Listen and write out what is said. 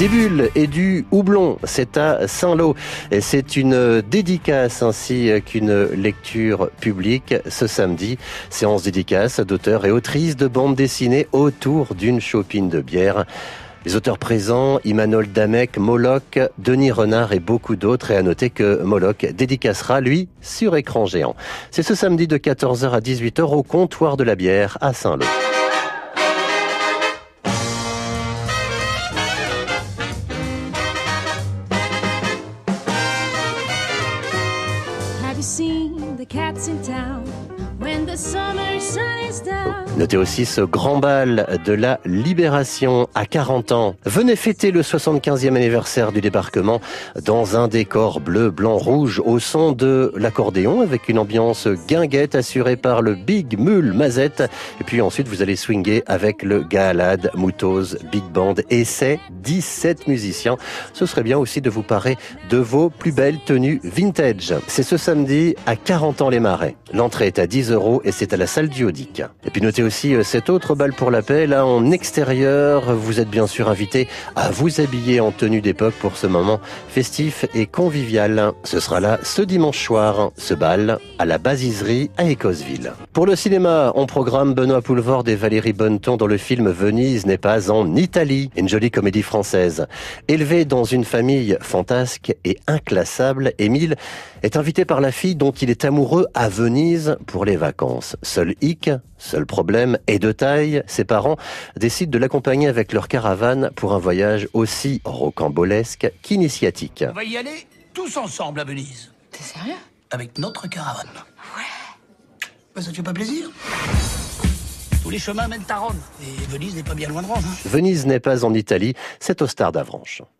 Des bulles et du houblon, c'est à Saint-Lô. C'est une dédicace ainsi qu'une lecture publique ce samedi. Séance dédicace d'auteurs et autrices de bandes dessinées autour d'une chopine de bière. Les auteurs présents, Imanol Damek, Moloch, Denis Renard et beaucoup d'autres. Et à noter que Moloch dédicacera, lui, sur écran géant. C'est ce samedi de 14h à 18h au comptoir de la bière à Saint-Lô. Seen the cats in town when the summer sun is? Notez aussi ce grand bal de la Libération à 40 ans. Venez fêter le 75e anniversaire du débarquement dans un décor bleu, blanc, rouge au son de l'accordéon avec une ambiance guinguette assurée par le Big Mule Mazette. Et puis ensuite, vous allez swinguer avec le Galad, Moutose, Big Band et ses 17 musiciens. Ce serait bien aussi de vous parer de vos plus belles tenues vintage. C'est ce samedi à 40 ans les marais. L'entrée est à 10 euros et c'est à la salle du euh, cet autre bal pour la paix, là en extérieur. Vous êtes bien sûr invité à vous habiller en tenue d'époque pour ce moment festif et convivial. Ce sera là ce dimanche soir, ce bal à la Basiserie à Écosville. Pour le cinéma, on programme Benoît Poulvord et Valérie Bonneton dans le film Venise n'est pas en Italie, une jolie comédie française. Élevé dans une famille fantasque et inclassable, Émile est invité par la fille dont il est amoureux à Venise pour les vacances. Seul hic, seul problème est de taille. Ses parents décident de l'accompagner avec leur caravane pour un voyage aussi rocambolesque qu'initiatique. On va y aller tous ensemble à Venise. T'es sérieux? Avec notre caravane. Ouais. Bah, ça te fait pas plaisir? Tous les chemins mènent à Rome. Et Venise n'est pas bien loin de Rome. hein. Venise n'est pas en Italie, c'est au Star d'Avranches.